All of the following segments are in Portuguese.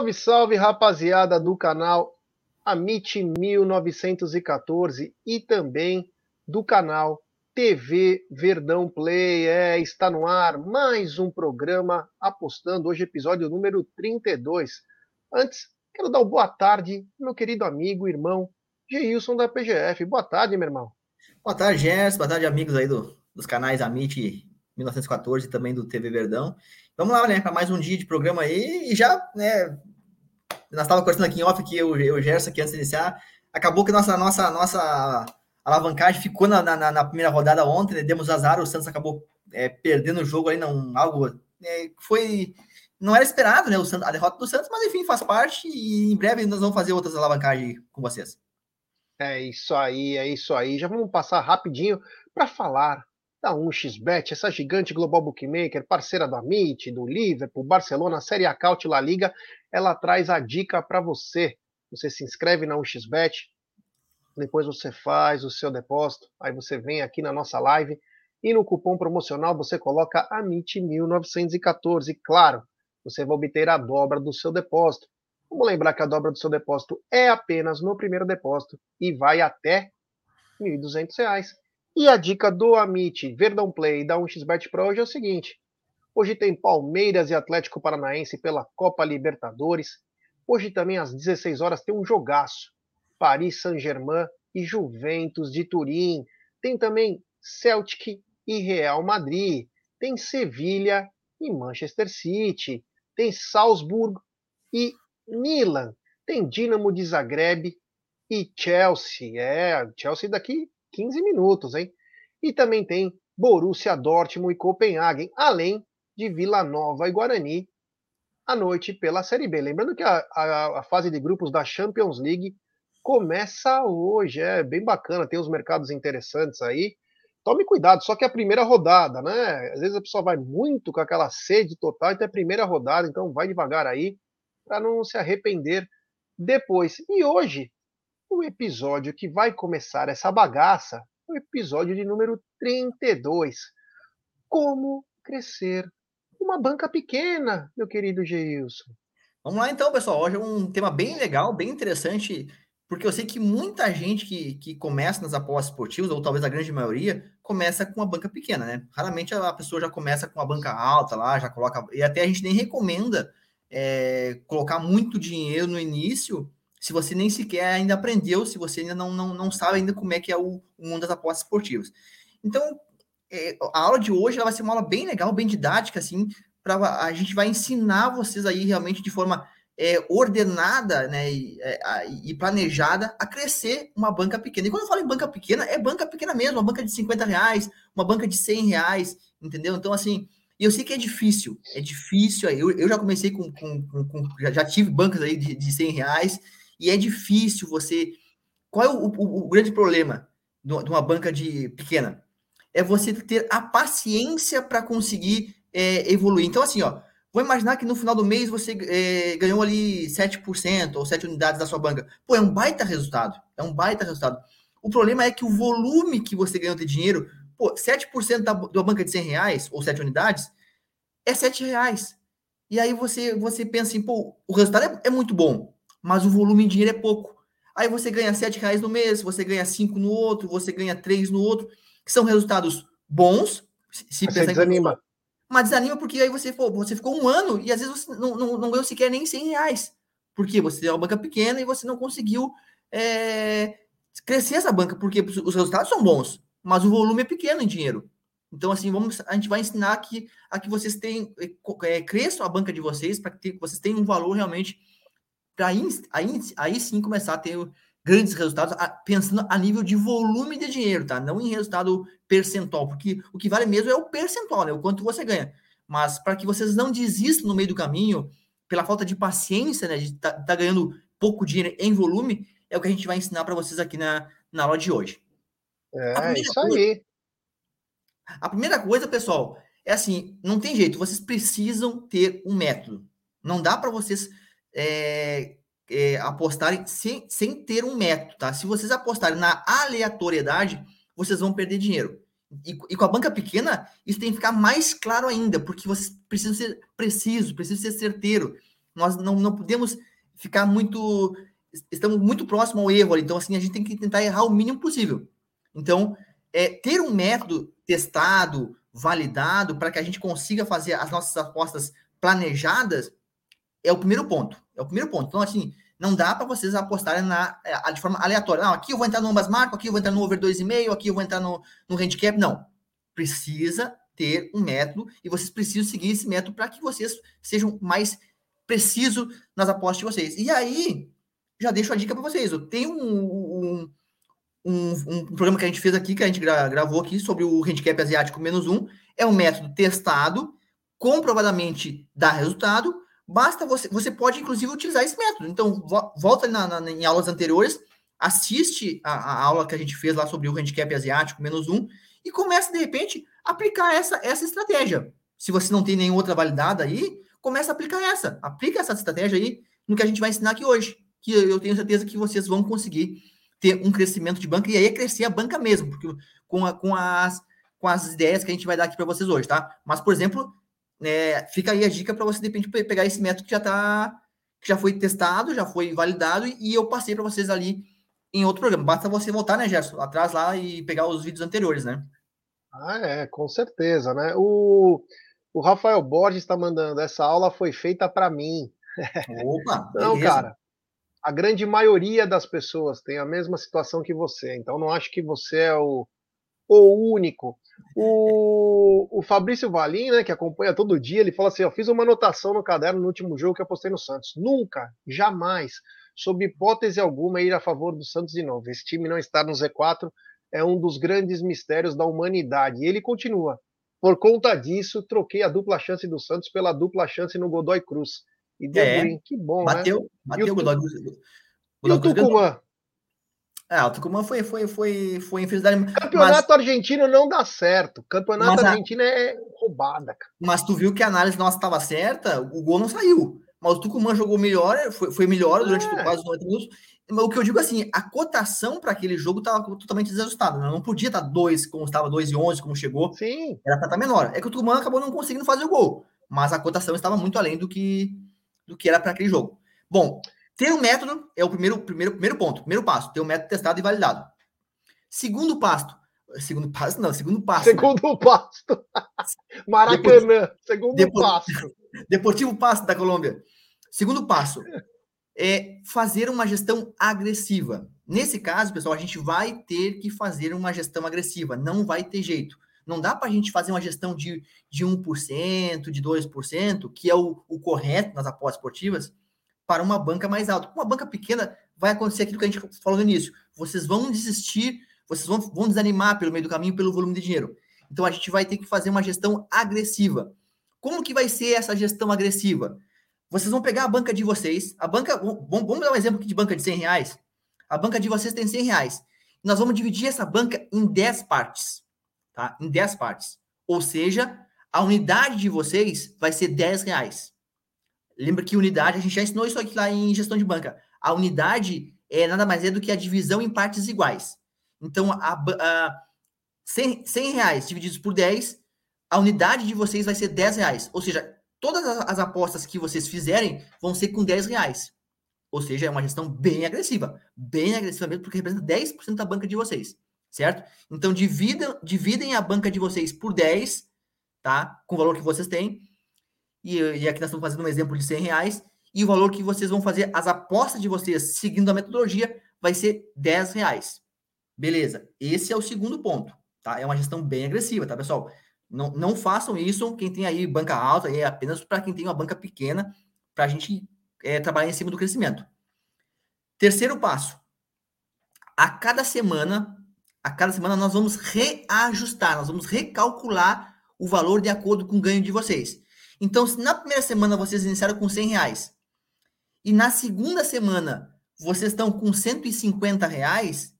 Salve, salve, rapaziada do canal Amit 1914 e também do canal TV Verdão Play. É, está no ar mais um programa apostando, hoje episódio número 32. Antes, quero dar uma boa tarde, meu querido amigo, irmão Geilson da PGF. Boa tarde, meu irmão. Boa tarde, Gerson. Boa tarde, amigos aí do, dos canais Amit 1914 e também do TV Verdão. Vamos lá, né, para mais um dia de programa aí. E já, né, nós estávamos conversando aqui em off que eu, eu Gerson aqui antes de iniciar. Acabou que nossa nossa nossa alavancagem ficou na, na, na primeira rodada ontem, né, demos azar, o Santos acabou é, perdendo o jogo aí, não, algo é, foi não era esperado, né, o Santos, a derrota do Santos, mas enfim, faz parte e em breve nós vamos fazer outras alavancagens com vocês. É isso aí, é isso aí. Já vamos passar rapidinho para falar da 1xBet, essa gigante global bookmaker, parceira do Amit, do Liverpool, Barcelona, Série A Caut, La Liga, ela traz a dica para você. Você se inscreve na 1xBet, depois você faz o seu depósito, aí você vem aqui na nossa live e no cupom promocional você coloca AMIT1914. Claro, você vai obter a dobra do seu depósito. Vamos lembrar que a dobra do seu depósito é apenas no primeiro depósito e vai até R$ 1.200. E a dica do Amit Verdão Play da 1xBet Pro hoje é o seguinte: hoje tem Palmeiras e Atlético Paranaense pela Copa Libertadores. Hoje também às 16 horas tem um jogaço: Paris Saint-Germain e Juventus de Turim. Tem também Celtic e Real Madrid. Tem Sevilha e Manchester City. Tem Salzburg e Milan. Tem Dinamo de Zagreb e Chelsea. É, Chelsea daqui 15 minutos, hein? E também tem Borussia Dortmund e Copenhagen, além de Vila Nova e Guarani à noite pela Série B. Lembrando que a, a, a, fase de grupos da Champions League começa hoje, é bem bacana, tem uns mercados interessantes aí. Tome cuidado, só que é a primeira rodada, né? Às vezes a pessoa vai muito com aquela sede total, então é a primeira rodada, então vai devagar aí para não se arrepender depois. E hoje o episódio que vai começar essa bagaça, o episódio de número 32. Como crescer uma banca pequena, meu querido Geilson. Vamos lá então, pessoal. Hoje é um tema bem legal, bem interessante, porque eu sei que muita gente que, que começa nas apostas esportivas, ou talvez a grande maioria, começa com uma banca pequena, né? Raramente a pessoa já começa com uma banca alta lá, já coloca. E até a gente nem recomenda é, colocar muito dinheiro no início, se você nem sequer ainda aprendeu, se você ainda não, não, não sabe ainda como é que é o, o mundo das apostas esportivas. Então, é, a aula de hoje vai ser uma aula bem legal, bem didática, assim, para a gente vai ensinar vocês aí realmente de forma é, ordenada né, e, é, e, planejada a crescer uma banca pequena. E quando eu falo em banca pequena, é banca pequena mesmo, uma banca de 50 reais, uma banca de 100 reais, entendeu? Então, assim, eu sei que é difícil, é difícil. Eu, eu já comecei com, com, com, com já, já, tive bancas aí de, de 100 reais, e é difícil você. Qual é o, o, o grande problema de uma banca de pequena? É você ter a paciência para conseguir é, evoluir. Então, assim, ó, vou imaginar que no final do mês você é, ganhou ali 7% ou 7 unidades da sua banca. Pô, é um baita resultado. É um baita resultado. O problema é que o volume que você ganhou de dinheiro, pô, 7% da, da banca de 100 reais ou 7 unidades é 7 reais. E aí você, você pensa assim, pô, o resultado é, é muito bom mas o volume de dinheiro é pouco. Aí você ganha sete reais no mês, você ganha cinco no outro, você ganha três no outro, que são resultados bons. Se mas pensar desanima. Em... Mas desanima porque aí você, pô, você ficou um ano e às vezes você não, não, não ganhou sequer nem 100 reais. Porque você é uma banca pequena e você não conseguiu é, crescer essa banca, porque os resultados são bons, mas o volume é pequeno em dinheiro. Então, assim, vamos, a gente vai ensinar aqui a que vocês tenham, é, cresçam a banca de vocês, para que vocês tenham um valor realmente para aí, aí, aí sim começar a ter grandes resultados, pensando a nível de volume de dinheiro, tá? Não em resultado percentual, porque o que vale mesmo é o percentual, né? O quanto você ganha. Mas para que vocês não desistam no meio do caminho, pela falta de paciência, né? De estar tá, tá ganhando pouco dinheiro em volume, é o que a gente vai ensinar para vocês aqui na, na aula de hoje. É, isso coisa, aí. A primeira coisa, pessoal, é assim, não tem jeito, vocês precisam ter um método. Não dá para vocês é, é, apostarem sem, sem ter um método, tá? Se vocês apostarem na aleatoriedade, vocês vão perder dinheiro. E, e, com a banca pequena, isso tem que ficar mais claro ainda, porque vocês precisam ser precisos, precisam ser certeiro. nós não, não podemos ficar muito. Estamos muito próximo ao erro ali. Então, assim, a gente tem que tentar errar o mínimo possível. Então, é, ter um método testado, validado, para que a gente consiga fazer as nossas apostas planejadas, é o primeiro ponto. É o primeiro ponto. Então, assim, não dá para vocês apostarem na, é, de forma aleatória. Não, aqui eu vou entrar no ambas marcas, aqui eu vou entrar no over 2,5, aqui eu vou entrar no, no handicap. Não. Precisa ter um método e vocês precisam seguir esse método para que vocês sejam mais precisos nas apostas de vocês. E aí, já deixo a dica para vocês. Eu tenho um, um, um, um, programa que a gente fez aqui, que a gente gra gravou aqui sobre o handicap asiático menos um. É um método testado, comprovadamente dá resultado, Basta você, você pode inclusive utilizar esse método. Então, volta na, na, em aulas anteriores, assiste a, a, aula que a gente fez lá sobre o handicap asiático menos um e começa de repente a aplicar essa, essa estratégia. Se você não tem nenhuma outra validada aí, começa a aplicar essa. Aplica essa estratégia aí no que a gente vai ensinar aqui hoje. Que eu tenho certeza que vocês vão conseguir ter um crescimento de banca e aí é crescer a banca mesmo, porque com, a, com, as, com as ideias que a gente vai dar aqui para vocês hoje, tá? Mas, por exemplo, é, fica aí a dica para você, de repente, pegar esse método que já tá, que já foi testado, já foi validado, e eu passei para vocês ali em outro programa. Basta você voltar, né, Gerson, atrás lá e pegar os vídeos anteriores, né? Ah, é, com certeza, né? O, o Rafael Borges está mandando, essa aula foi feita para mim. Opa! não, beleza. cara. A grande maioria das pessoas tem a mesma situação que você, então não acho que você é o, o único. O, o Fabrício Valim, né, que acompanha todo dia, ele fala assim: eu fiz uma anotação no caderno no último jogo que apostei no Santos. Nunca, jamais, sob hipótese alguma, ir a favor do Santos de novo. Esse time não estar no Z4 é um dos grandes mistérios da humanidade. E ele continua. Por conta disso, troquei a dupla chance do Santos pela dupla chance no Godoy Cruz. E deu é, green. Que bom, bateu, né? Bateu o Godoy Cruz. E o Tucumã? É, o Tucumã foi, foi, foi, foi infelicidade. Campeonato mas... argentino não dá certo. Campeonato mas argentino é roubada, cara. Mas tu viu que a análise nossa estava certa, o gol não saiu. Mas o Tucumã jogou melhor, foi, foi melhor durante é. quase 90 minutos. Mas o que eu digo assim, a cotação para aquele jogo estava totalmente desajustada. Né? Não podia estar 2, como estava 2 e 11, como chegou. Sim. Era para estar menor. É que o Tucumã acabou não conseguindo fazer o gol. Mas a cotação estava muito além do que, do que era para aquele jogo. Bom, ter um método é o primeiro, primeiro, primeiro ponto, primeiro passo. Ter um método testado e validado. Segundo passo. Segundo passo, não, segundo passo. Né? Segundo né? passo. Maracanã, segundo Depor, passo. Deportivo Passo da Colômbia. Segundo passo é fazer uma gestão agressiva. Nesse caso, pessoal, a gente vai ter que fazer uma gestão agressiva, não vai ter jeito. Não dá para a gente fazer uma gestão de, de 1%, de 2%, que é o, o correto nas apostas esportivas, para uma banca mais alta. Com uma banca pequena, vai acontecer aquilo que a gente falou no início. Vocês vão desistir vocês vão, vão desanimar pelo meio do caminho pelo volume de dinheiro. Então a gente vai ter que fazer uma gestão agressiva. Como que vai ser essa gestão agressiva? Vocês vão pegar a banca de vocês, a banca, vamos, dar um exemplo aqui de banca de 100 reais. A banca de vocês tem 100 reais. Nós vamos dividir essa banca em 10 partes, tá? Em 10 partes. Ou seja, a unidade de vocês vai ser 10 reais. Lembra que unidade, a gente já ensinou isso aqui lá em gestão de banca. A unidade é nada mais é do que a divisão em partes iguais. Então, a, a 100, 100 reais divididos por 10, a unidade de vocês vai ser 10 reais. Ou seja, todas as, apostas que vocês fizerem vão ser com 10 reais. Ou seja, é uma gestão bem agressiva. Bem agressiva mesmo, porque representa 10% da banca de vocês. Certo? Então, dividam, dividem a banca de vocês por 10, tá? Com o valor que vocês têm. E, e aqui nós estamos fazendo um exemplo de 100 reais. E o valor que vocês vão fazer, as apostas de vocês, seguindo a metodologia, vai ser 10 reais. Beleza, esse é o segundo ponto, tá? É uma gestão bem agressiva, tá, pessoal? Não, não façam isso, quem tem aí banca alta, é apenas para quem tem uma banca pequena, para a gente é, trabalhar em cima do crescimento. Terceiro passo, a cada semana, a cada semana nós vamos reajustar, nós vamos recalcular o valor de acordo com o ganho de vocês. Então, se na primeira semana vocês iniciaram com 100 reais e na segunda semana vocês estão com 150 reais,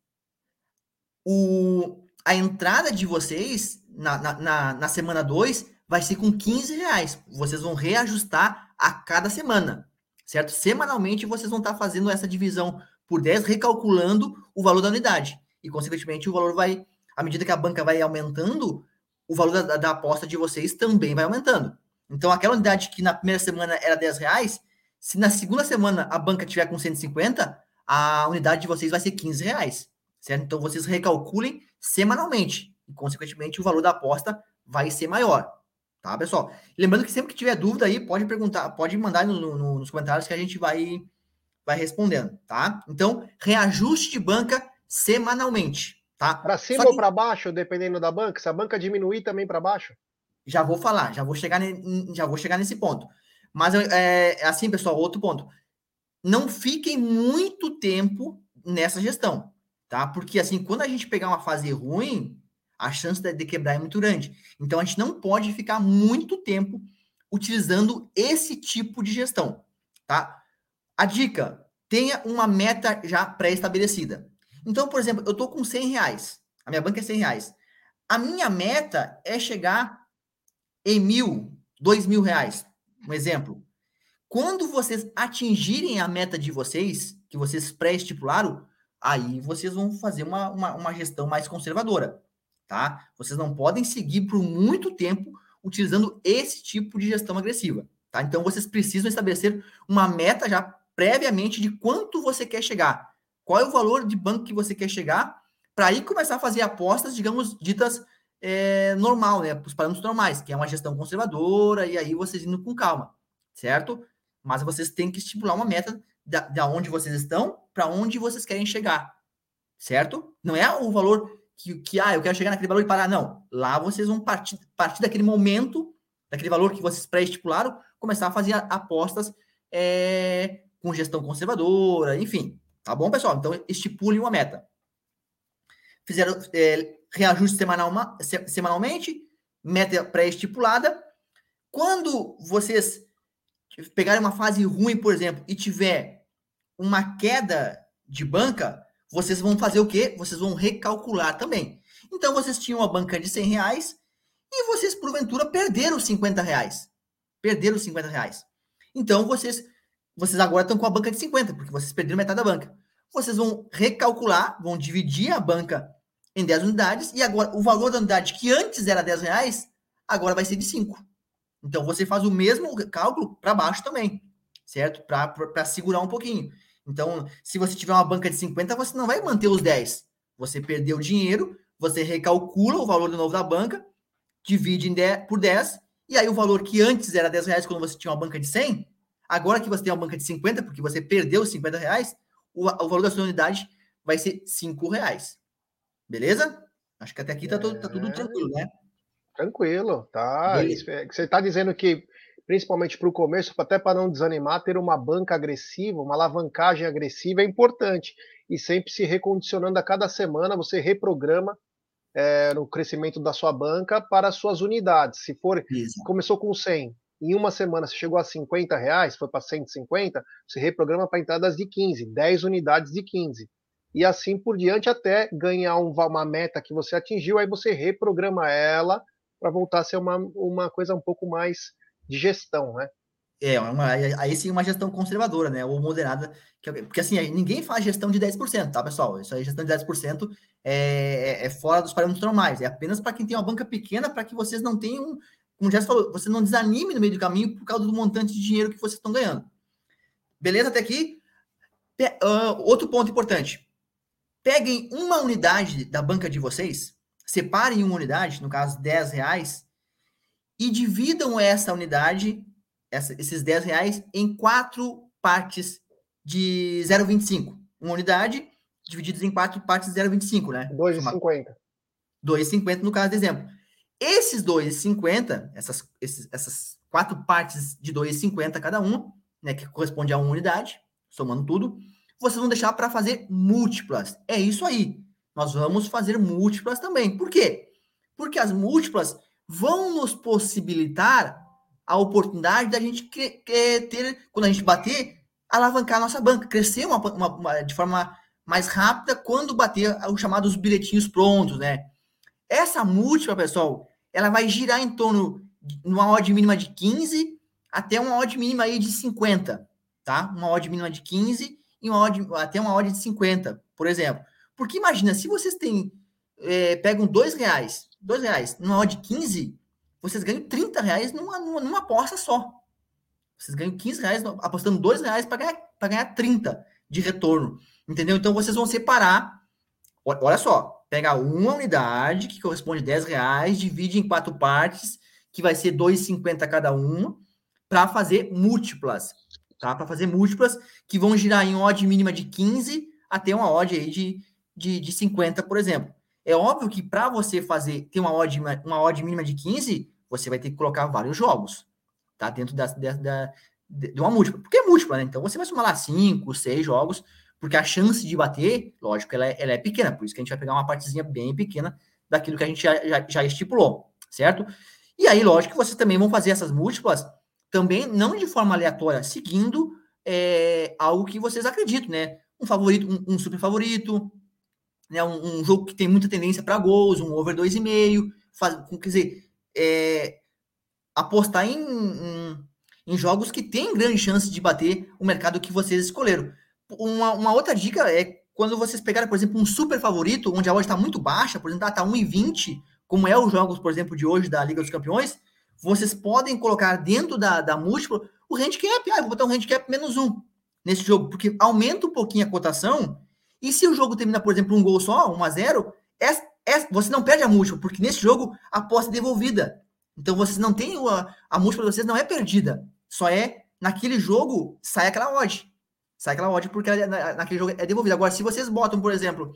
o, a entrada de vocês na, na, na semana 2 vai ser com 15 reais. Vocês vão reajustar a cada semana, certo? Semanalmente vocês vão estar fazendo essa divisão por 10, recalculando o valor da unidade. E, consequentemente, o valor vai, à medida que a banca vai aumentando, o valor da, da aposta de vocês também vai aumentando. Então, aquela unidade que na primeira semana era 10 reais, Se na segunda semana a banca tiver com 150, a unidade de vocês vai ser 15 reais, certo? Então vocês recalculem semanalmente e, consequentemente, o valor da aposta vai ser maior, tá, pessoal? Lembrando que sempre que tiver dúvida aí, pode perguntar, pode mandar no, no, nos comentários que a gente vai, vai respondendo, tá? Então, reajuste de banca semanalmente, tá? Para cima que... ou para baixo, dependendo da banca? Se a banca diminuir, também para baixo? Já vou falar, já vou chegar, já vou chegar nesse ponto. Mas é, é assim, pessoal, outro ponto. Não fiquem muito tempo nessa gestão, tá? Porque assim, quando a gente pegar uma fase ruim, a chance de quebrar é muito grande. Então a gente não pode ficar muito tempo utilizando esse tipo de gestão, tá? A dica: tenha uma meta já pré-estabelecida. Então, por exemplo, eu tô com 100 reais, a minha banca é 100 reais. A minha meta é chegar em mil, dois mil reais. Um exemplo. Quando vocês atingirem a meta de vocês, que vocês pré-estipularam, aí vocês vão fazer uma, uma, uma, gestão mais conservadora, tá? Vocês não podem seguir por muito tempo utilizando esse tipo de gestão agressiva, tá? Então, vocês precisam estabelecer uma meta já previamente de quanto você quer chegar. Qual é o valor de banco que você quer chegar para aí começar a fazer apostas, digamos, ditas é, normal, né? Os parâmetros normais, que é uma gestão conservadora, e aí vocês indo com calma, certo? Mas vocês têm que estipular uma meta da, onde vocês estão para onde vocês querem chegar, certo? Não é o valor que, que, ah, eu quero chegar naquele valor e parar, não. Lá vocês vão partir, partir daquele momento, daquele valor que vocês pré-estipularam, começar a fazer apostas é, com gestão conservadora, enfim. Tá bom, pessoal? Então, estipule uma meta. Fizeram, é, reajuste semanal, semanalmente, meta pré-estipulada. Quando vocês pegarem uma fase ruim, por exemplo, e tiver uma queda de banca, vocês vão fazer o quê? Vocês vão recalcular também. Então, vocês tinham uma banca de 100 reais e vocês, porventura, perderam 50 reais. Perderam 50 reais. Então, vocês, vocês agora estão com a banca de 50, porque vocês perderam metade da banca. Vocês vão recalcular, vão dividir a banca em 10 unidades, e agora o valor da unidade que antes era 10 reais, agora vai ser de 5. Então você faz o mesmo cálculo para baixo também, certo? Para segurar um pouquinho. Então, se você tiver uma banca de 50, você não vai manter os 10. Você perdeu o dinheiro, você recalcula o valor do novo da banca, divide em 10, por 10, e aí o valor que antes era 10 reais quando você tinha uma banca de 100, agora que você tem uma banca de 50, porque você perdeu os 50 reais, o, o valor da sua unidade vai ser 5 reais. Beleza? Acho que até aqui tá, tudo, tá tudo é. tranquilo, né? Tranquilo, tá. É, você está dizendo que, principalmente para o começo, até para não desanimar, ter uma banca agressiva, uma alavancagem agressiva é importante. E sempre se recondicionando a cada semana, você reprograma é, no crescimento da sua banca para as suas unidades. Se for, Isso. começou com 100, em uma semana você chegou a 50 reais, foi para 150, você reprograma para entradas de 15, 10 unidades de 15 e assim por diante até ganhar um, uma meta que você atingiu, aí você reprograma ela para voltar a ser uma, uma coisa um pouco mais de gestão, né? É, uma, aí sim uma gestão conservadora, né? Ou moderada, que, porque assim, ninguém faz gestão de 10%, tá, pessoal? Isso aí, gestão de 10% é, é, é fora dos parâmetros normais, é apenas para quem tem uma banca pequena, para que vocês não tenham, como já falou, você não desanime no meio do caminho por causa do montante de dinheiro que vocês estão ganhando. Beleza até aqui? Uh, outro ponto importante peguem uma unidade da banca de vocês, separem uma unidade, no caso 10 reais, e dividam essa unidade, essa, esses 10 reais, em quatro partes de 0,25. Uma unidade divididas em quatro partes de 0,25, né? 2,50. 2,50 no caso do exemplo. Esses 2,50, essas, esses, essas quatro partes de 2,50 cada uma, né, que corresponde a uma unidade, somando tudo, vocês vão deixar para fazer múltiplas. É isso aí. Nós vamos fazer múltiplas também. Por quê? Porque as múltiplas vão nos possibilitar a oportunidade da gente ter, quando a gente bater, alavancar a nossa banca, crescer uma, uma, uma, de forma mais rápida quando bater os chamados bilhetinhos prontos, né? Essa múltipla, pessoal, ela vai girar em torno de uma odd mínima de 15 até uma odd mínima aí de 50, tá? Uma odd mínima de 15 em uma odd, até uma odd de 50, por exemplo. Porque imagina, se vocês têm, é, pegam dois reais, dois reais, numa odd de 15, vocês ganham 30 reais numa, numa, numa aposta só. Vocês ganham 15 reais apostando 2 reais para ganhar, ganhar 30 de retorno. Entendeu? Então vocês vão separar. Olha só, pega uma unidade que corresponde a 10 reais, divide em quatro partes, que vai ser 2,50 cada uma, para fazer múltiplas. Tá? Para fazer múltiplas que vão girar em odd mínima de 15 até uma odd aí de, de, de 50, por exemplo. É óbvio que para você fazer ter uma odd, uma odd mínima de 15, você vai ter que colocar vários jogos, tá? Dentro da, da, da de uma múltipla. Porque é múltipla, né? Então você vai somar lá 5, 6 jogos, porque a chance de bater, lógico, ela é, ela é pequena. Por isso que a gente vai pegar uma partezinha bem pequena daquilo que a gente já, já, já estipulou, certo? E aí, lógico vocês também vão fazer essas múltiplas também não de forma aleatória, seguindo é, algo que vocês acreditam, né? Um favorito, um, um super favorito, né? Um, um, jogo que tem muita tendência para gols, um over 2,5, faz, quer dizer, é, apostar em, em, em, jogos que têm grande chance de bater o mercado que vocês escolheram. Uma, uma outra dica é quando vocês pegarem, por exemplo, um super favorito, onde a odd está muito baixa, por exemplo, está 1,20, como é os jogos, por exemplo, de hoje da Liga dos Campeões, vocês podem colocar dentro da, da múltipla o handicap. Ah, vou botar um handicap menos um nesse jogo, porque aumenta um pouquinho a cotação. E se o jogo termina, por exemplo, um gol só, 1 a 0 é, é, você não perde a múltipla, porque nesse jogo a aposta é devolvida. Então vocês não têm a, a múltipla de vocês não é perdida. Só é naquele jogo sai aquela odd. Sai aquela odd porque ela, na, naquele jogo é devolvida. Agora, se vocês botam, por exemplo,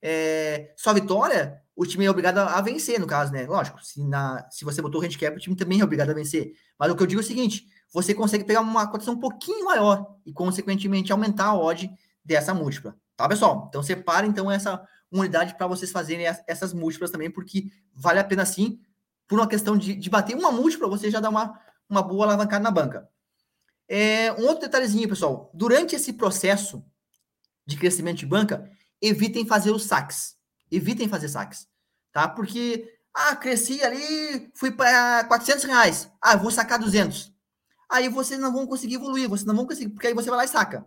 é, só vitória, o time é obrigado a, vencer, no caso, né? Lógico, se, na, se você botou o handicap, o time também é obrigado a vencer. Mas o que eu digo é o seguinte: você consegue pegar uma cotação um pouquinho maior e, consequentemente, aumentar a odd dessa múltipla. Tá, pessoal? Então, separa então essa unidade para vocês fazerem essas múltiplas também, porque vale a pena sim, por uma questão de, de bater uma múltipla, você já dá uma, uma boa alavancada na banca. É, um outro detalhezinho, pessoal. Durante esse processo de crescimento de banca, evitem fazer os saques. Evitem fazer saques, tá? Porque, ah, cresci ali, fui para 400 reais. Ah, vou sacar 200. Aí vocês não vão conseguir evoluir, vocês não vão conseguir, porque aí você vai lá e saca.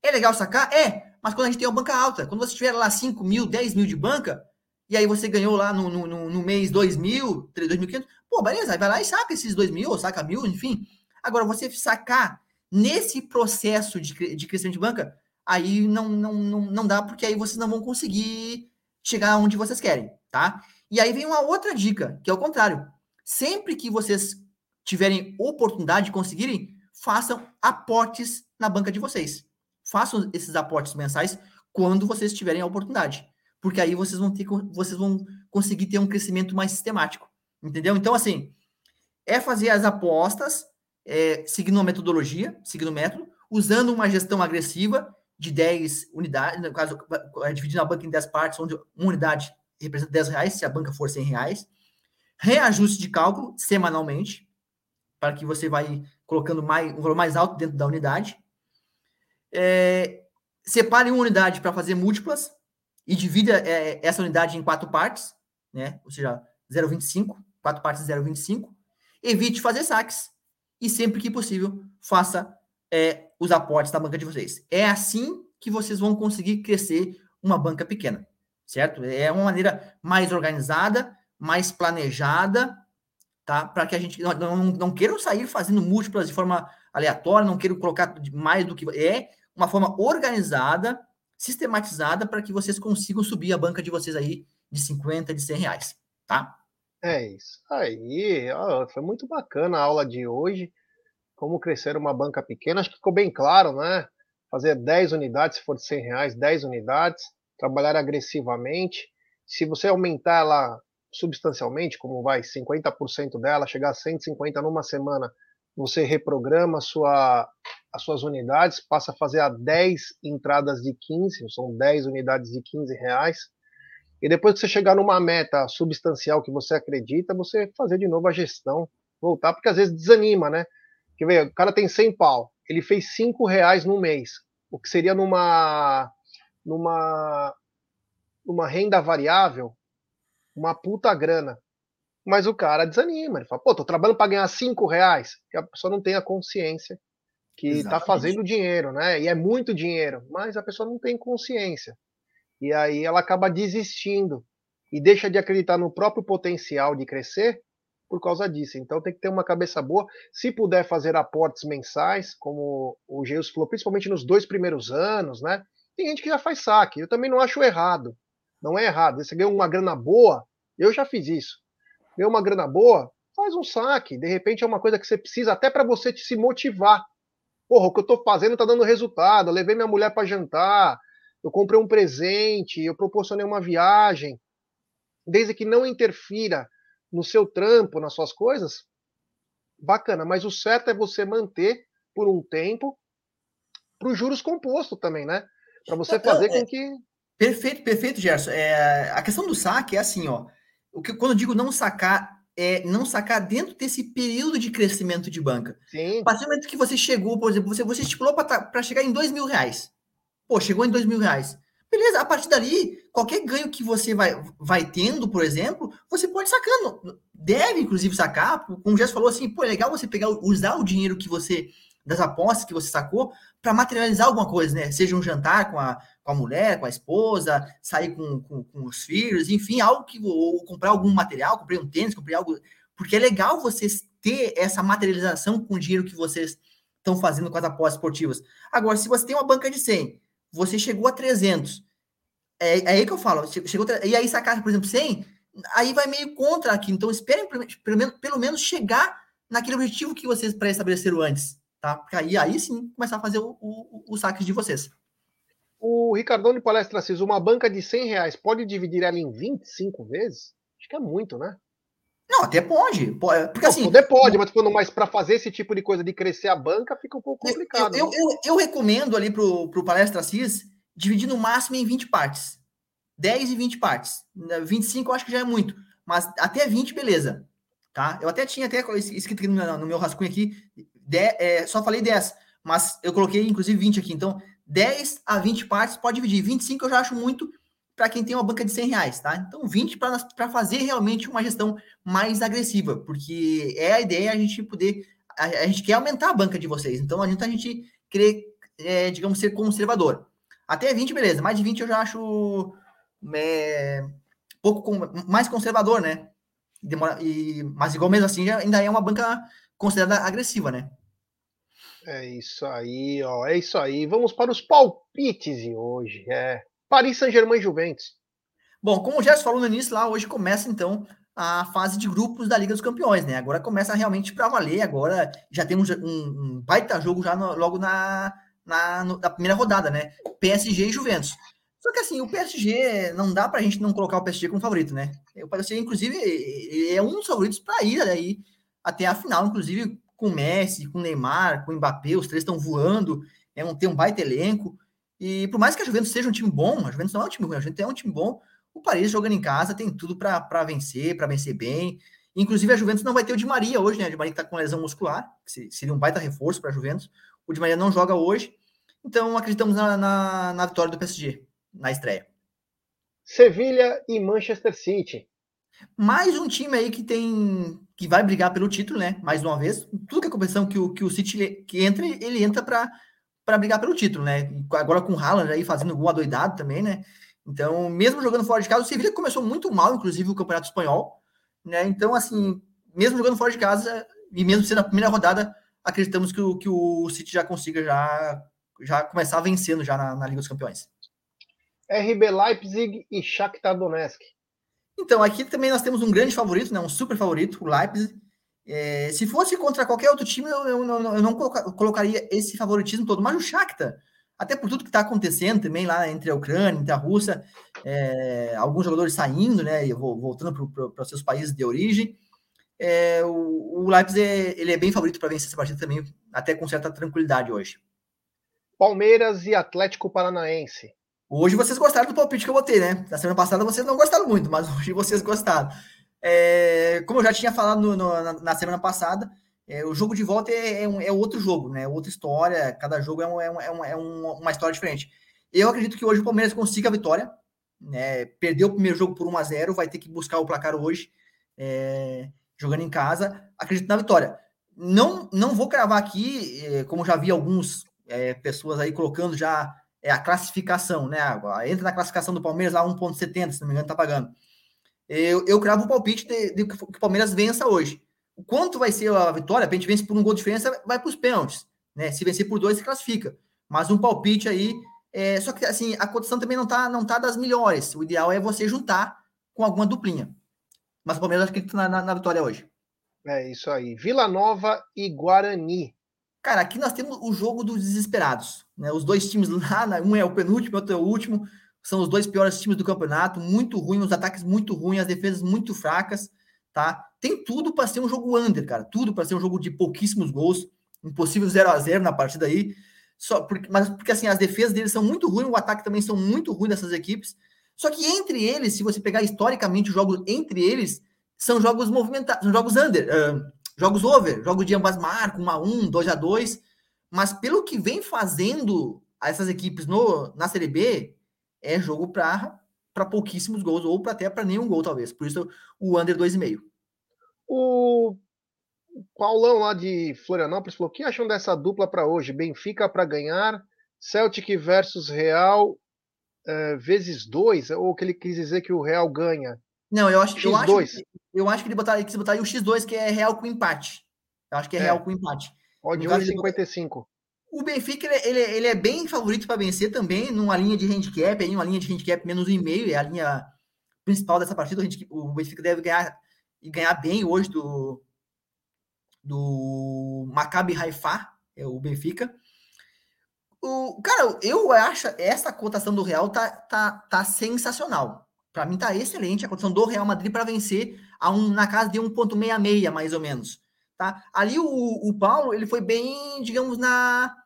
É legal sacar? É, mas quando a gente tem uma banca alta, quando você tiver lá 5 mil, 10 mil de banca, e aí você ganhou lá no, no, no mês 2 mil, 2.500, pô, beleza, aí vai lá e saca esses 2 mil, ou saca mil, enfim. Agora, você sacar nesse processo de, de crescimento de banca, aí não, não, não, não dá, porque aí vocês não vão conseguir chegar onde vocês querem, tá? E aí vem uma outra dica, que é o contrário. Sempre que vocês tiverem oportunidade de conseguirem, façam aportes na banca de vocês. Façam esses aportes mensais quando vocês tiverem a oportunidade, porque aí vocês vão ter vocês vão conseguir ter um crescimento mais sistemático, entendeu? Então assim, é fazer as apostas é, seguindo uma metodologia, seguindo um método, usando uma gestão agressiva de 10 unidades, no caso, é, dividindo a banca em 10 partes, onde uma unidade representa 10 reais, se a banca for 100 reais. Reajuste de cálculo semanalmente, para que você vai colocando mais, um valor mais alto dentro da unidade. É, separe uma unidade para fazer múltiplas e divida é, essa unidade em quatro partes, né? ou seja, 0,25, quatro partes 0,25. Evite fazer saques e sempre que possível faça é, os aportes da banca de vocês. É assim que vocês vão conseguir crescer uma banca pequena, certo? É uma maneira mais organizada, mais planejada, tá? Para que a gente não, não, não queiram sair fazendo múltiplas de forma aleatória, não queiram colocar mais do que é uma forma organizada, sistematizada para que vocês consigam subir a banca de vocês aí de 50, de 100 reais, tá? É isso aí. Ó, foi muito bacana a aula de hoje como crescer uma banca pequena, acho que ficou bem claro, né? Fazer 10 unidades, se for de 100 reais, 10 unidades, trabalhar agressivamente. Se você aumentar ela substancialmente, como vai 50% dela, chegar a 150 numa semana, você reprograma sua, as suas unidades, passa a fazer a 10 entradas de 15, são 10 unidades de 15 reais. E depois que você chegar numa meta substancial que você acredita, você fazer de novo a gestão, voltar, porque às vezes desanima, né? Quer ver? O cara tem 100 pau. Ele fez 5 reais no mês. O que seria numa, numa, numa renda variável, uma puta grana. Mas o cara desanima. Ele fala, pô, tô trabalhando para ganhar 5 reais. E a pessoa não tem a consciência que está fazendo dinheiro, né? E é muito dinheiro. Mas a pessoa não tem consciência. E aí ela acaba desistindo. E deixa de acreditar no próprio potencial de crescer por causa disso. Então tem que ter uma cabeça boa. Se puder fazer aportes mensais, como o Geus falou, principalmente nos dois primeiros anos, né? Tem gente que já faz saque. Eu também não acho errado. Não é errado. Você ganha uma grana boa, eu já fiz isso. Ganhou uma grana boa, faz um saque. De repente é uma coisa que você precisa até para você te se motivar. Porra, o que eu estou fazendo está dando resultado. Eu levei minha mulher para jantar, eu comprei um presente, eu proporcionei uma viagem. Desde que não interfira no seu trampo, nas suas coisas, bacana. Mas o certo é você manter por um tempo para os juros composto também, né? Para você fazer com que. Perfeito, perfeito, Gerson. É, a questão do saque é assim, ó. O que, quando eu digo não sacar, é não sacar dentro desse período de crescimento de banca. Sim. A partir do momento que você chegou, por exemplo, você, você estipulou para chegar em dois mil reais. Pô, chegou em dois mil reais. Beleza, a partir dali, qualquer ganho que você vai, vai tendo, por exemplo, você pode sacando. Deve, inclusive, sacar. Como o Jess falou assim, pô, é legal você pegar, usar o dinheiro que você, das apostas que você sacou, para materializar alguma coisa, né? Seja um jantar com a, com a mulher, com a esposa, sair com, com, com os filhos, enfim, algo que. Ou comprar algum material, comprei um tênis, comprei algo. Porque é legal vocês ter essa materialização com o dinheiro que vocês estão fazendo com as apostas esportivas. Agora, se você tem uma banca de 100 você chegou a 300. É, é aí que eu falo, chegou, e aí sacar, por exemplo, 100, aí vai meio contra aqui. Então, esperem pelo menos, pelo menos chegar naquele objetivo que vocês pré-estabeleceram antes, tá? Porque aí, aí sim começar a fazer o, o, o saque de vocês. O Ricardone Palestra Assis, uma banca de 100 reais pode dividir ela em 25 vezes? Acho que é muito, né? Não, até pode. Porque, não, assim, poder pode, mas, mas para fazer esse tipo de coisa de crescer a banca fica um pouco complicado. Eu, eu, eu, eu recomendo ali para o Palestra Assis dividir no máximo em 20 partes. 10 e 20 partes. 25 eu acho que já é muito. Mas até 20, beleza. Tá? Eu até tinha até escrito aqui no, meu rascunho aqui, de, é, só falei 10, mas eu coloquei inclusive 20 aqui. Então, 10 a 20 partes pode dividir. 25 eu já acho muito, para quem tem uma banca de 100 reais, tá? Então, 20 para fazer realmente uma gestão mais agressiva, porque é a ideia a gente poder. A, a gente quer aumentar a banca de vocês, então a gente, a gente querer, é, digamos, ser conservador. Até 20, beleza, mais de 20 eu já acho é, pouco mais conservador, né? Demora, e, mas igual mesmo assim, ainda é uma banca considerada agressiva, né? É isso aí, ó. É isso aí. Vamos para os palpites de hoje. É. Paris Saint-Germain Juventus. Bom, como o Gerson falou no início lá, hoje começa então a fase de grupos da Liga dos Campeões, né? Agora começa realmente para valer, agora já temos um, um baita jogo já no, logo na, na, na, primeira rodada, né? PSG e Juventus. Só que assim, o PSG, não dá pra gente não colocar o PSG como favorito, né? O PSG, inclusive, é um dos favoritos para ir aí até a final, inclusive com o Messi, com o Neymar, com o Mbappé, os três estão voando, é um, tem um baita elenco. E por mais que a Juventus seja um time bom, a Juventus não é um time ruim, a Juventus é um time bom. O Paris jogando em casa tem tudo para vencer, para vencer bem. Inclusive, a Juventus não vai ter o Di Maria hoje, né? O Di Maria está com lesão muscular, que seria um baita reforço para a Juventus. O Di Maria não joga hoje. Então, acreditamos na, na, na vitória do PSG, na estreia. Sevilha e Manchester City. Mais um time aí que tem que vai brigar pelo título, né? Mais uma vez, tudo que é competição que o, que o City que entra, ele entra para para brigar pelo título, né? Agora com o Haaland aí fazendo gol adoidado também, né? Então, mesmo jogando fora de casa, o Sevilla começou muito mal, inclusive, o Campeonato Espanhol, né? Então, assim, mesmo jogando fora de casa e mesmo sendo a primeira rodada, acreditamos que o, que o City já consiga já, já começar vencendo já na, na Liga dos Campeões. RB Leipzig e Shakhtar Donetsk. Então, aqui também nós temos um grande favorito, né? Um super favorito, o Leipzig. É, se fosse contra qualquer outro time, eu, eu, eu, eu não colocaria esse favoritismo todo. Mas o Shakhtar, até por tudo que está acontecendo também lá entre a Ucrânia, entre a Rússia, é, alguns jogadores saindo, né, e voltando para os seus países de origem, é, o, o Leipzig é, ele é bem favorito para vencer essa partida também, até com certa tranquilidade hoje. Palmeiras e Atlético Paranaense. Hoje vocês gostaram do palpite que eu botei, né? Na semana passada vocês não gostaram muito, mas hoje vocês gostaram. É, como eu já tinha falado no, no, na, na, semana passada, é, o jogo de volta é, é, um, é, outro jogo, né? Outra história. Cada jogo é, um, é, um, é, um, uma história diferente. Eu acredito que hoje o Palmeiras consiga a vitória. Né? Perdeu o primeiro jogo por 1 a 0 vai ter que buscar o placar hoje, é, jogando em casa. Acredito na vitória. Não, não vou cravar aqui, é, como já vi alguns é, pessoas aí colocando já a classificação, né? Entra na classificação do Palmeiras lá 1,70, se não me engano, tá pagando. Eu, eu cravo o palpite de, de, que o Palmeiras vença hoje. O quanto vai ser a vitória? A gente vence por um gol de diferença, vai para os pênaltis. Né? Se vencer por dois, se classifica. Mas um palpite aí. É, só que assim, a condição também não tá, não tá das melhores. O ideal é você juntar com alguma duplinha. Mas o Palmeiras acredita na, na, na vitória hoje. É isso aí. Vila Nova e Guarani. Cara, aqui nós temos o jogo dos desesperados. Né? Os dois times lá, um é o penúltimo, outro é o último. São os dois piores times do campeonato, muito ruim, os ataques muito ruins, as defesas muito fracas, tá? Tem tudo para ser um jogo under, cara. Tudo para ser um jogo de pouquíssimos gols, impossível 0 a 0 na partida aí. Só porque, mas porque assim, as defesas deles são muito ruins, o ataque também são muito ruins dessas equipes. Só que entre eles, se você pegar historicamente os jogos entre eles, são jogos movimentados, são jogos under. Uh, Jogos over, jogos de ambas marcas, 1 a 1 2 a 2 mas pelo que vem fazendo essas equipes no, na Série B, é jogo para pouquíssimos gols, ou pra, até para nenhum gol, talvez. Por isso, o under 2,5. O Paulão lá de Florianópolis falou: o que acham dessa dupla para hoje? Benfica para ganhar, Celtic versus Real é, vezes 2? Ou que ele quis dizer que o Real ganha? Não, eu acho, X2. eu acho, eu acho que ele, botar, ele quis botar o X2, que é real com empate. Eu acho que é, é. real com empate. Pode 1,55. O Benfica ele, ele, ele, é bem favorito para vencer também, numa linha de handicap, aí, uma linha de handicap menos 1,5, é a linha principal dessa partida. O Benfica deve ganhar e ganhar bem hoje do, do Maccabi Haifa, é o Benfica. O, cara, eu acho essa cotação do Real tá, tá, tá sensacional. Para mim tá excelente a condição do Real Madrid para vencer a um, na casa de 1.66 mais ou menos, tá? Ali o, o Paulo, ele foi bem, digamos, na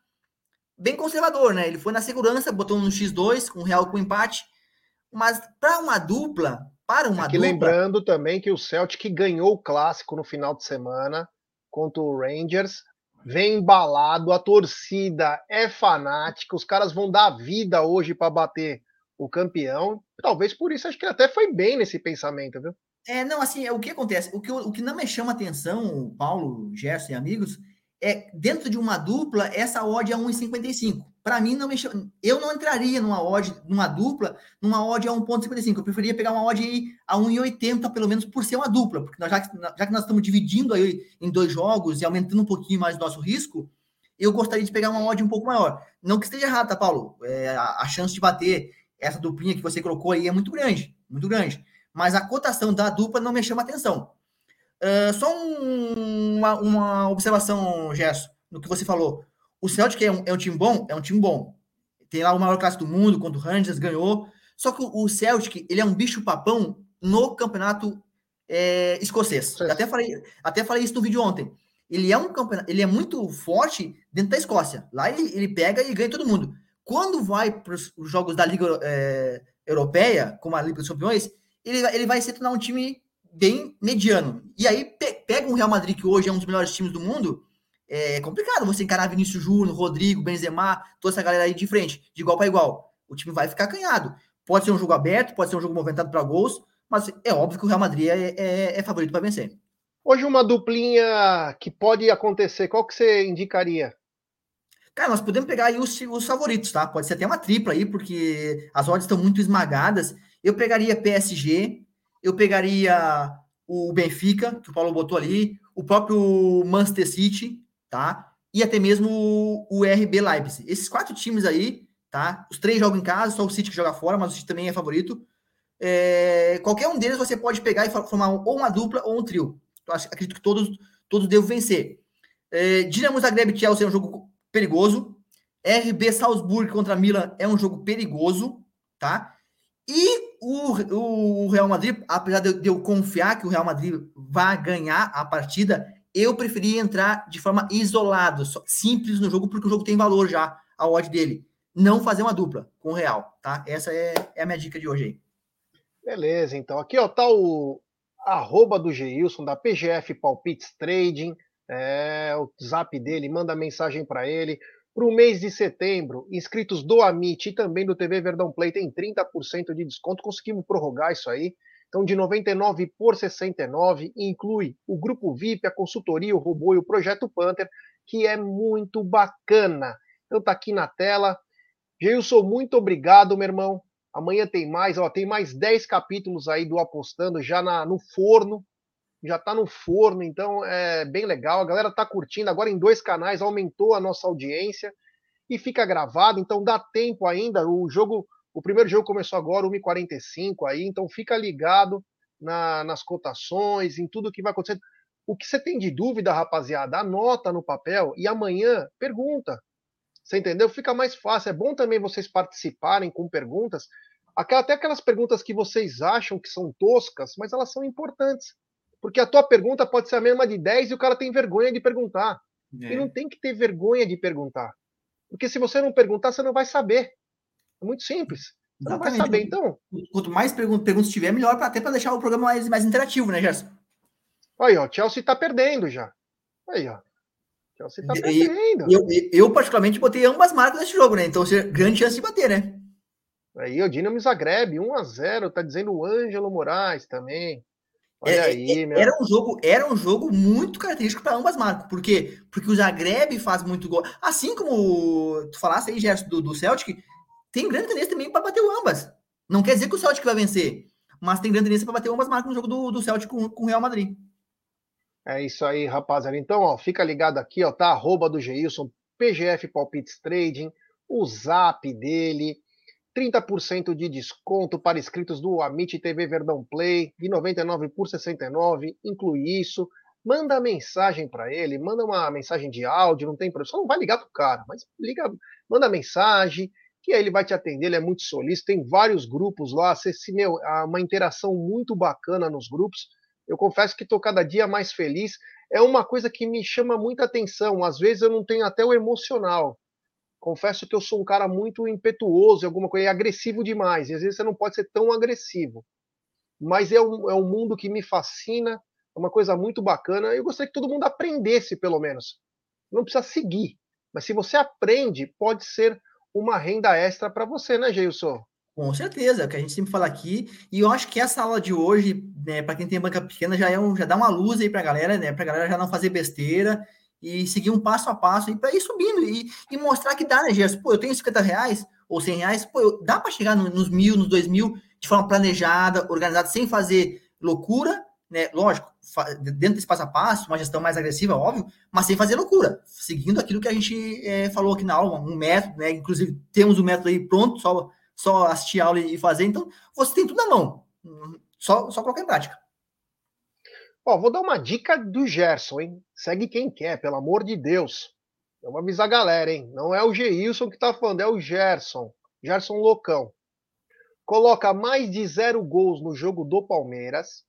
bem conservador, né? Ele foi na segurança, botou no X2 com o Real com empate, mas para uma dupla, para uma Aqui dupla, lembrando também que o Celtic ganhou o clássico no final de semana contra o Rangers, vem embalado, a torcida é fanática, os caras vão dar vida hoje para bater o campeão. Talvez por isso, acho que ele até foi bem nesse pensamento, viu? É, não, assim, é o que acontece. O que, o que não me chama atenção, Paulo, Gerson e amigos, é dentro de uma dupla, essa odd é 1,55. Para mim, não me chama, eu não entraria numa odd, numa dupla, numa odd a 1,55. Eu preferia pegar uma odd aí a 1,80, pelo menos, por ser uma dupla, porque nós, já, já que nós estamos dividindo aí em dois jogos e aumentando um pouquinho mais o nosso risco, eu gostaria de pegar uma odd um pouco maior. Não que esteja errado, tá, Paulo? É, a, a chance de bater essa duplinha que você colocou aí é muito grande, muito grande. Mas a cotação da dupla não me chama atenção. Uh, só um, uma, uma, observação, Gerson, no que você falou. O Celtic é um, é um, time bom? É um time bom. Tem lá o maior classe do mundo, quando o Rangers ganhou. Só que o Celtic, ele é um bicho-papão no campeonato é, escocês. Até falei, até falei isso no vídeo ontem. Ele é um campeonato, ele é muito forte dentro da Escócia. Lá ele, ele pega e ganha todo mundo. Quando vai para os jogos da Liga é, Europeia, como a Liga dos Campeões, ele, ele vai se tornar um time bem mediano. E aí pe pega um Real Madrid, que hoje é um dos melhores times do mundo, é complicado você encarar Vinícius Júnior, Rodrigo, Benzema, toda essa galera aí de frente, de igual para igual. O time vai ficar canhado. Pode ser um jogo aberto, pode ser um jogo movimentado para gols, mas é óbvio que o Real Madrid é, é, é favorito para vencer. Hoje uma duplinha que pode acontecer, qual que você indicaria? Cara, nós podemos pegar aí os, os favoritos, tá? Pode ser até uma tripla aí, porque as odds estão muito esmagadas. Eu pegaria PSG, eu pegaria o Benfica, que o Paulo botou ali, o próprio Manchester City, tá? E até mesmo o RB Leipzig. Esses quatro times aí, tá? Os três jogam em casa, só o City que joga fora, mas o City também é favorito. É, qualquer um deles você pode pegar e formar ou uma dupla ou um trio. Eu acredito que todos, todos devem vencer. É, Dinamo Zagreb Chelsea é um jogo perigoso. RB Salzburg contra Milan é um jogo perigoso, tá? E o, o, Real Madrid, apesar de, eu confiar que o Real Madrid vai ganhar a partida, eu preferia entrar de forma isolada, simples no jogo, porque o jogo tem valor já, a odd dele. Não fazer uma dupla com o Real, tá? Essa é, é a minha dica de hoje aí. Beleza, então. Aqui, ó, tá o arroba do Geilson, da PGF Palpites Trading é, o zap dele, manda mensagem para ele. Para o mês de setembro, inscritos do Amit e também do TV Verdão Play tem 30% de desconto. Conseguimos prorrogar isso aí. Então, de 99 por 69, inclui o grupo VIP, a consultoria, o robô e o projeto Panther, que é muito bacana. Então, tá aqui na tela. Geilson, muito obrigado, meu irmão. Amanhã tem mais, ó, tem mais 10 capítulos aí do Apostando já na, no forno. Já tá no forno, então é bem legal. A galera tá curtindo agora em dois canais, aumentou a nossa audiência e fica gravado, então dá tempo ainda. O jogo, o primeiro jogo começou agora, 1h45 aí, então fica ligado na, nas cotações, em tudo que vai acontecer. O que você tem de dúvida, rapaziada, anota no papel e amanhã pergunta. Você entendeu? Fica mais fácil. É bom também vocês participarem com perguntas. Até aquelas perguntas que vocês acham que são toscas, mas elas são importantes. Porque a tua pergunta pode ser a mesma de 10 e o cara tem vergonha de perguntar. É. E não tem que ter vergonha de perguntar. Porque se você não perguntar, você não vai saber. É muito simples. Você não vai saber, então. Quanto mais perguntas tiver, melhor, até para deixar o programa mais, mais interativo, né, Gerson? Aí, ó, Chelsea tá perdendo já. Aí, ó. Chelsea tá perdendo. Eu, eu, eu, particularmente, botei ambas marcas nesse jogo, né? Então, grande chance de bater, né? Aí, o Dinamo Zagreb, 1x0, tá dizendo o Ângelo Moraes também. Olha é, aí, é, meu. Era um jogo, era um jogo muito característico para ambas marcas. Por quê? Porque o Zagreb faz muito gol. Assim como tu falasse aí, Gerson, do, do Celtic, tem grande tendência também para bater o ambas. Não quer dizer que o Celtic vai vencer, mas tem grande tendência para bater ambas marcas no jogo do, do Celtic com, com o Real Madrid. É isso aí, rapaziada. Então, ó, fica ligado aqui, ó, tá? Arroba do Geilson, PGF Palpites Trading, o zap dele, 30% de desconto para inscritos do Amit TV Verdão Play, de 99 por 69, inclui isso. Manda mensagem para ele, manda uma mensagem de áudio, não tem problema, só não vai ligar pro cara, mas liga, manda mensagem, que aí ele vai te atender, ele é muito solícito, tem vários grupos lá, você meu, uma interação muito bacana nos grupos. Eu confesso que estou cada dia mais feliz. É uma coisa que me chama muita atenção. Às vezes eu não tenho até o emocional. Confesso que eu sou um cara muito impetuoso, alguma coisa, e agressivo demais. E às vezes você não pode ser tão agressivo. Mas é um, é um mundo que me fascina, é uma coisa muito bacana. Eu gostaria que todo mundo aprendesse, pelo menos. Não precisa seguir. Mas se você aprende, pode ser uma renda extra para você, né, Geilson? Com certeza, é o que a gente sempre fala aqui. E eu acho que essa aula de hoje, né, para quem tem banca pequena, já, é um, já dá uma luz aí para a galera, né? Para a galera já não fazer besteira e seguir um passo a passo para ir subindo e, e, mostrar que dá, né, Gerson? Pô, eu tenho 50 reais ou 100 reais, pô, eu, dá para chegar no, nos mil, nos dois mil, de forma planejada, organizada, sem fazer loucura, né? Lógico, dentro desse passo a passo, uma gestão mais agressiva, óbvio, mas sem fazer loucura, seguindo aquilo que a gente é, falou aqui na aula, um método, né? Inclusive, temos um método aí pronto, só só assistir a aula e fazer. Então, você tem tudo na mão. Só, só colocar em prática. Ó, vou dar uma dica do Gerson, hein? Segue quem quer, pelo amor de Deus. Eu vou avisar a galera, hein? Não é o Geilson que tá falando, é o Gerson. Gerson Loucão. Coloca mais de zero gols no jogo do Palmeiras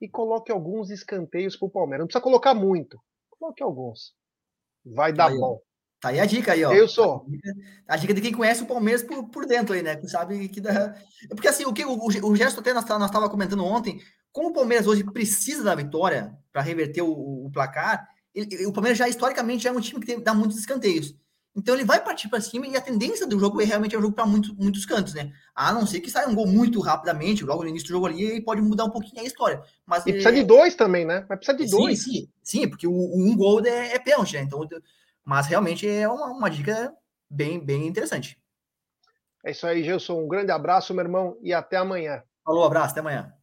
e coloque alguns escanteios pro Palmeiras. Não precisa colocar muito. Coloque alguns. Vai dar Aí, bom. Tá aí a dica aí, ó. Eu sou. A dica, de quem conhece o Palmeiras por, por dentro aí, né? Que sabe que dá. É porque assim, o que o, o gesto até nós estávamos comentando ontem, como o Palmeiras hoje precisa da vitória para reverter o, o placar, ele, o Palmeiras já historicamente já é um time que tem, dá muitos escanteios. Então ele vai partir para cima e a tendência do jogo é realmente é um jogo para muitos, muitos cantos, né? A não ser que saia um gol muito rapidamente, logo no início do jogo ali, e pode mudar um pouquinho a história. Mas, e precisa é... de dois também, né? Mas precisa de sim, dois. Sim, sim, porque o, o um gol é, é pênalti, né? Então mas realmente é uma, uma dica bem, bem interessante. É isso aí, Gilson. Um grande abraço, meu irmão, e até amanhã. Falou, abraço, até amanhã.